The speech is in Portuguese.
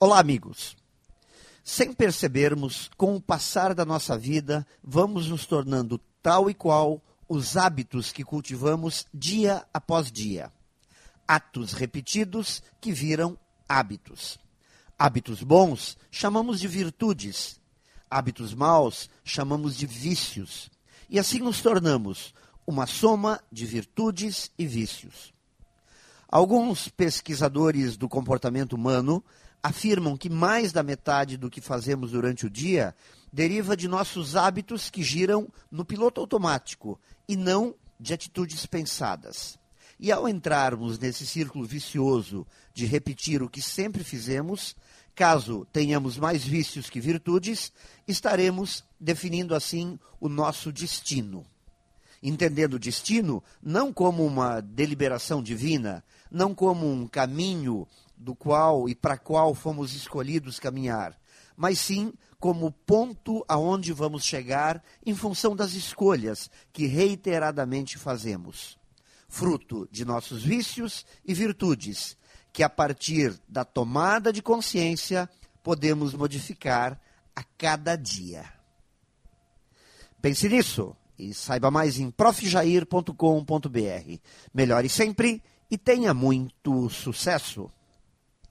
Olá, amigos. Sem percebermos, com o passar da nossa vida, vamos nos tornando tal e qual os hábitos que cultivamos dia após dia. Atos repetidos que viram hábitos. Hábitos bons chamamos de virtudes, hábitos maus chamamos de vícios. E assim nos tornamos uma soma de virtudes e vícios. Alguns pesquisadores do comportamento humano afirmam que mais da metade do que fazemos durante o dia deriva de nossos hábitos que giram no piloto automático e não de atitudes pensadas. E ao entrarmos nesse círculo vicioso de repetir o que sempre fizemos, caso tenhamos mais vícios que virtudes, estaremos definindo assim o nosso destino. Entendendo o destino não como uma deliberação divina, não como um caminho do qual e para qual fomos escolhidos caminhar, mas sim como ponto aonde vamos chegar em função das escolhas que reiteradamente fazemos, fruto de nossos vícios e virtudes, que a partir da tomada de consciência podemos modificar a cada dia. Pense nisso e saiba mais em profjair.com.br. Melhore sempre e tenha muito sucesso!